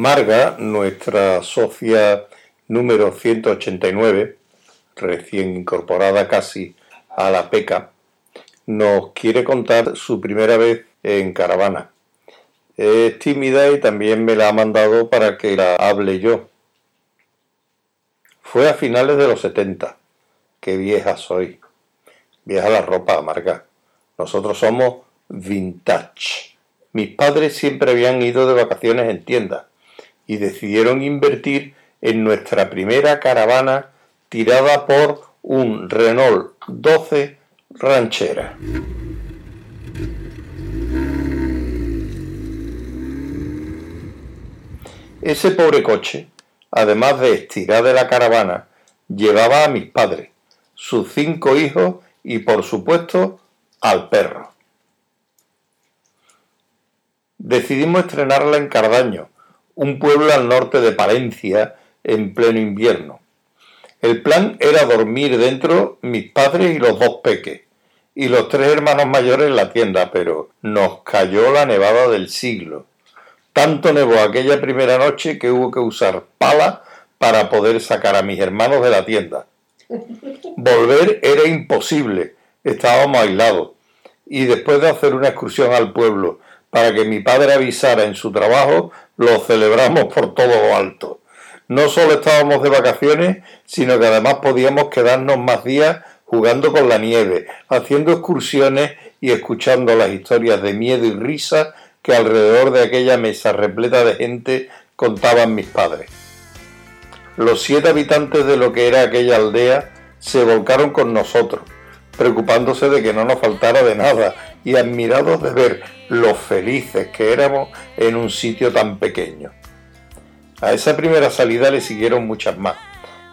Marga, nuestra socia número 189, recién incorporada casi a la PECA, nos quiere contar su primera vez en caravana. Es tímida y también me la ha mandado para que la hable yo. Fue a finales de los 70. Qué vieja soy. Vieja la ropa, Marga. Nosotros somos vintage. Mis padres siempre habían ido de vacaciones en tiendas y decidieron invertir en nuestra primera caravana tirada por un Renault 12 ranchera. Ese pobre coche, además de estirar de la caravana, llevaba a mis padres, sus cinco hijos y por supuesto al perro. Decidimos estrenarla en Cardaño, un pueblo al norte de Palencia en pleno invierno. El plan era dormir dentro mis padres y los dos peques, y los tres hermanos mayores en la tienda, pero nos cayó la nevada del siglo. Tanto nevó aquella primera noche que hubo que usar pala para poder sacar a mis hermanos de la tienda. Volver era imposible, estábamos aislados, y después de hacer una excursión al pueblo para que mi padre avisara en su trabajo, lo celebramos por todo lo alto. No solo estábamos de vacaciones, sino que además podíamos quedarnos más días jugando con la nieve, haciendo excursiones y escuchando las historias de miedo y risa que alrededor de aquella mesa repleta de gente contaban mis padres. Los siete habitantes de lo que era aquella aldea se volcaron con nosotros, preocupándose de que no nos faltara de nada y admirados de ver lo felices que éramos en un sitio tan pequeño. A esa primera salida le siguieron muchas más,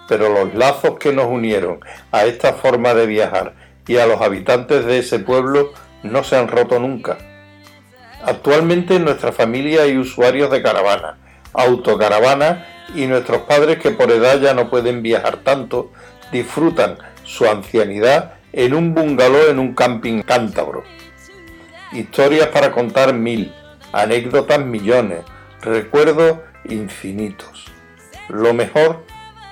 pero los lazos que nos unieron a esta forma de viajar y a los habitantes de ese pueblo no se han roto nunca. Actualmente en nuestra familia hay usuarios de caravana, autocaravana y nuestros padres que por edad ya no pueden viajar tanto, disfrutan su ancianidad en un bungalow en un camping cántabro. Historias para contar mil, anécdotas millones, recuerdos infinitos. Lo mejor,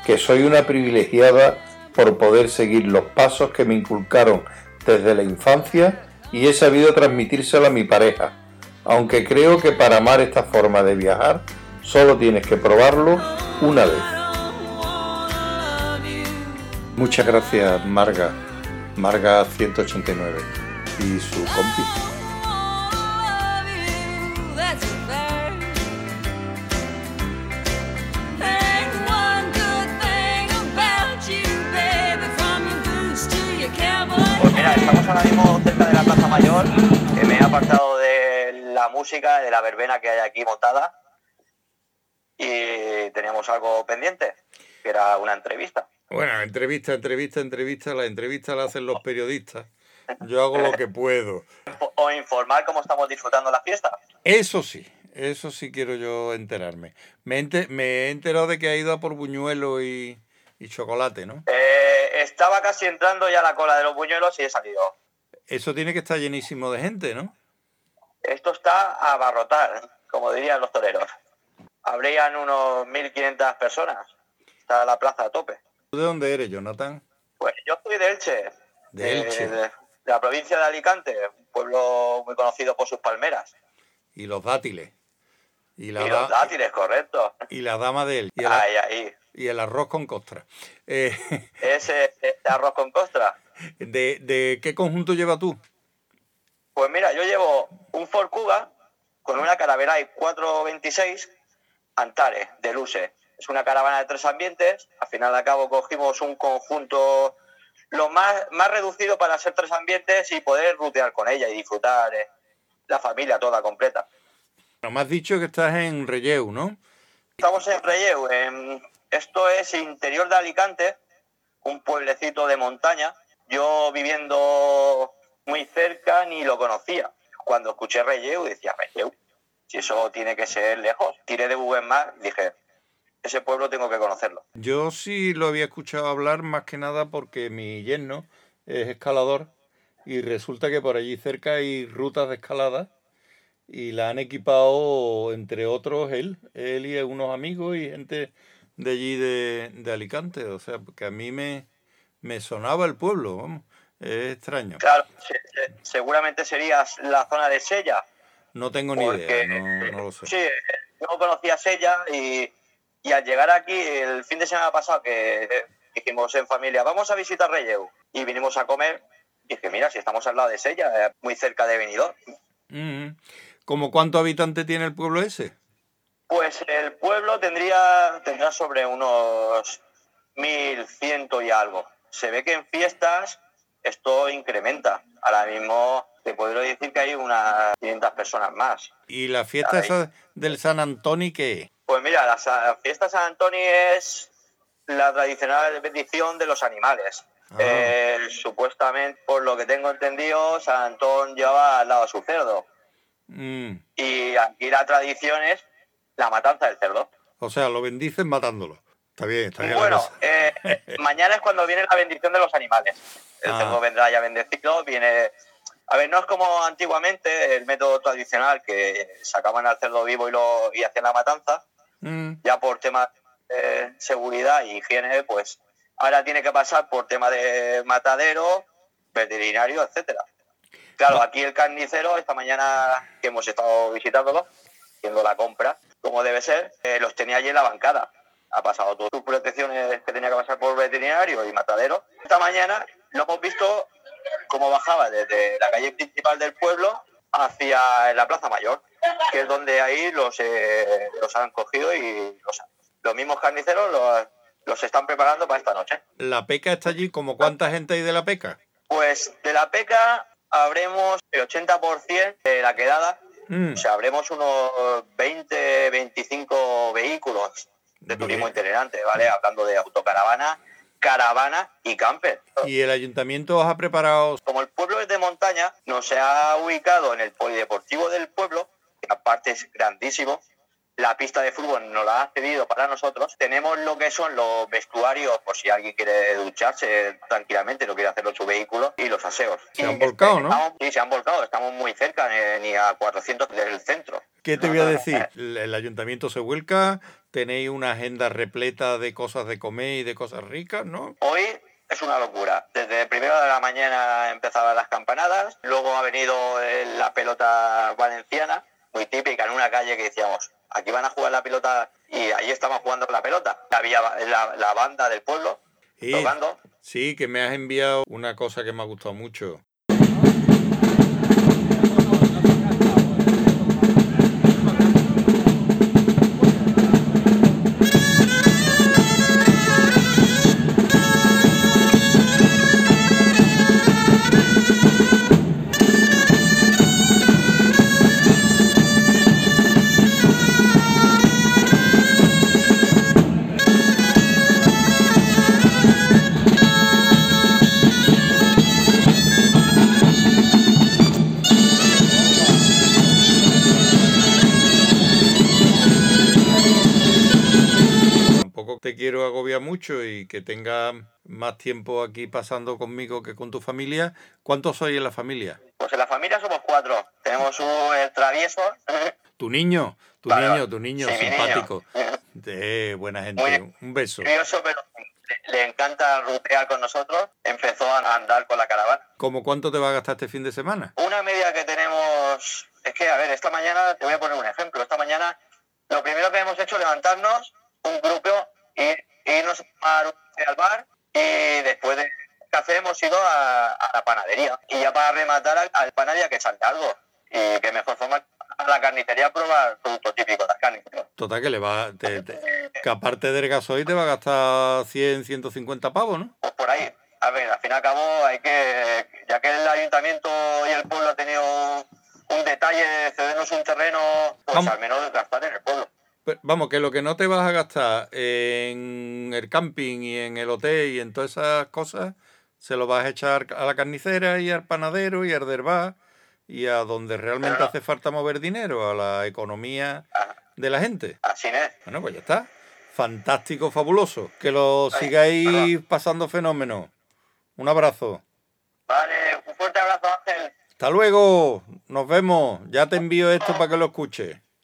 que soy una privilegiada por poder seguir los pasos que me inculcaron desde la infancia y he sabido transmitírselo a mi pareja, aunque creo que para amar esta forma de viajar solo tienes que probarlo una vez. Muchas gracias Marga, Marga 189 y su compi. Me he apartado de la música, de la verbena que hay aquí montada, y teníamos algo pendiente, que era una entrevista. Bueno, entrevista, entrevista, entrevista, la entrevista la hacen los periodistas. Yo hago lo que puedo. O informar cómo estamos disfrutando la fiesta. Eso sí, eso sí quiero yo enterarme. Me, he enterado de que ha ido a por buñuelo y, y chocolate, ¿no? Eh, estaba casi entrando ya la cola de los buñuelos y he salido. Eso tiene que estar llenísimo de gente, ¿no? Esto está a abarrotar, como dirían los toreros. Habrían unos 1.500 personas. Está la plaza a tope. ¿Tú de dónde eres, Jonathan? Pues yo soy de Elche. De Elche. De, la provincia de Alicante, un pueblo muy conocido por sus palmeras. Y los dátiles. Y, los dátiles, correcto. Y la dama de él. Y ahí, ahí y el arroz con costra. Eh, ¿Ese, arroz con costra? De, qué conjunto llevas tú? Pues mira, yo llevo un Ford Cuba con una Caraveray 426 Antares de Luce. Es una caravana de tres ambientes. Al final de cabo cogimos un conjunto lo más, más reducido para ser tres ambientes y poder rutear con ella y disfrutar eh, la familia toda completa. Pero me has dicho que estás en Relleu, ¿no? Estamos en Relleu, en esto es interior de Alicante, un pueblecito de montaña. Yo viviendo muy cerca ni lo conocía. Cuando escuché Reyeu decía, Reyeu, si eso tiene que ser lejos. Tiré de Google Maps dije, ese pueblo tengo que conocerlo. Yo sí lo había escuchado hablar más que nada porque mi yerno es escalador y resulta que por allí cerca hay rutas de escalada y la han equipado, entre otros, él, él y unos amigos y gente de allí de, de Alicante. O sea, porque a mí me, me sonaba el pueblo, vamos. Es extraño. Claro, seguramente sería la zona de Sella. No tengo ni idea, no, lo sé. Sí, yo conocía Sella y, y, al llegar aquí el fin de semana pasado que dijimos en familia, vamos a visitar Reyeu y vinimos a comer, y dije, mira, si estamos al lado de Sella, muy cerca de Benidorm. Mm ¿Cómo cuánto habitante tiene el pueblo ese? Pues el pueblo tendría, tendrá sobre unos 1.100 y algo. Se ve que en fiestas esto incrementa. Ahora mismo te puedo decir que hay unas 500 personas más. ¿Y la fiesta esa del San Antonio qué? Pues mira, la fiesta San Antonio es la tradicional bendición de los animales. Ah. Eh, supuestamente, por lo que tengo entendido, San Antón lleva al lado a su cerdo. Mm. Y aquí la tradición es la matanza del cerdo. O sea, lo bendicen matándolo. Está bien, está bien. Bueno, eh, mañana es cuando viene la bendición de los animales. El ah. cerdo vendrá ya bendecido, viene... A ver, no es como antiguamente el método tradicional que sacaban al cerdo vivo y, lo, y hacían la matanza. Mm. Ya por temas de seguridad y higiene, pues ahora tiene que pasar por tema de matadero, veterinario, etcétera. Claro, aquí el carnicero, esta mañana que hemos estado visitándolo, haciendo la compra, como debe ser, eh, los tenía allí en la bancada. Ha pasado todas sus protecciones que tenía que pasar por veterinario y matadero. Esta mañana lo hemos visto cómo bajaba desde la calle principal del pueblo hacia la Plaza Mayor, que es donde ahí los, eh, los han cogido y los, los mismos carniceros los, los están preparando para esta noche. ¿La peca está allí? ¿Como cuánta gente hay de la peca? Pues de la peca habremos el 80% de la quedada, mm. o sea, habremos unos 20, 25 vehículos de turismo itinerante, ¿vale? Hablando de autocaravana, caravana y camper. ¿Y el ayuntamiento os ha preparado? Como el pueblo es de montaña, nos ha ubicado en el polideportivo del pueblo, que aparte es grandísimo, la pista de fútbol nos la ha cedido para nosotros. Tenemos lo que son los vestuarios, por si alguien quiere ducharse tranquilamente, no quiere hacerlo en su vehículo, y los aseos. Se han volcado, ¿no? sí, se han volcado. Estamos muy cerca, ni a 400 del centro. ¿Qué te voy a decir? El ayuntamiento se vuelca, tenéis una agenda repleta de cosas de comer y de cosas ricas, ¿no? Hoy es una locura. Desde primero de la mañana empezaban las campanadas, luego ha venido la pelota valenciana, muy típica, en una calle que decíamos, aquí van a jugar la pelota y ahí estamos jugando la pelota. Había la, banda del pueblo tocando. Sí, que me has enviado una cosa que me ha gustado mucho. Quiero agobiar mucho y que tenga más tiempo aquí pasando conmigo que con tu familia. ¿Cuántos sois en la familia? Pues en la familia somos cuatro. Tenemos un travieso. Tu niño, tu niño, tu niño, simpático. De buena gente. un beso. Curioso, pero le encanta rutear con nosotros. Empezó a andar con la caravana. ¿Cómo cuánto te va a gastar este fin de semana? Una media que tenemos. Es que, a ver, esta mañana, te voy a poner un ejemplo. Esta mañana, lo primero que hemos hecho es levantarnos un grupo a al bar y después de café hemos ido a, la panadería. Y ya para rematar al, panadería que salga algo. Y que mejor forma a la carnicería probar productos típicos de la carne. Total, que le va. que aparte del gasoil te va a gastar 100, 150 pavos, ¿no? Pues por ahí. A ver, al fin y al cabo hay que. Ya que el ayuntamiento y el pueblo ha tenido un detalle de cedernos un terreno, pues al menos gastar en el pueblo vamos, que lo que no te vas a gastar en el camping y en el hotel y en todas esas cosas, se lo vas a echar a la carnicera y al panadero y al derbar y a donde realmente hace falta mover dinero, a la economía de la gente. Así es. Bueno, pues ya está. Fantástico, fabuloso. Que lo sigáis pasando fenómeno. Un abrazo. Vale, un fuerte abrazo, Ángel. Hasta luego. Nos vemos. Ya te envío esto para que lo escuches.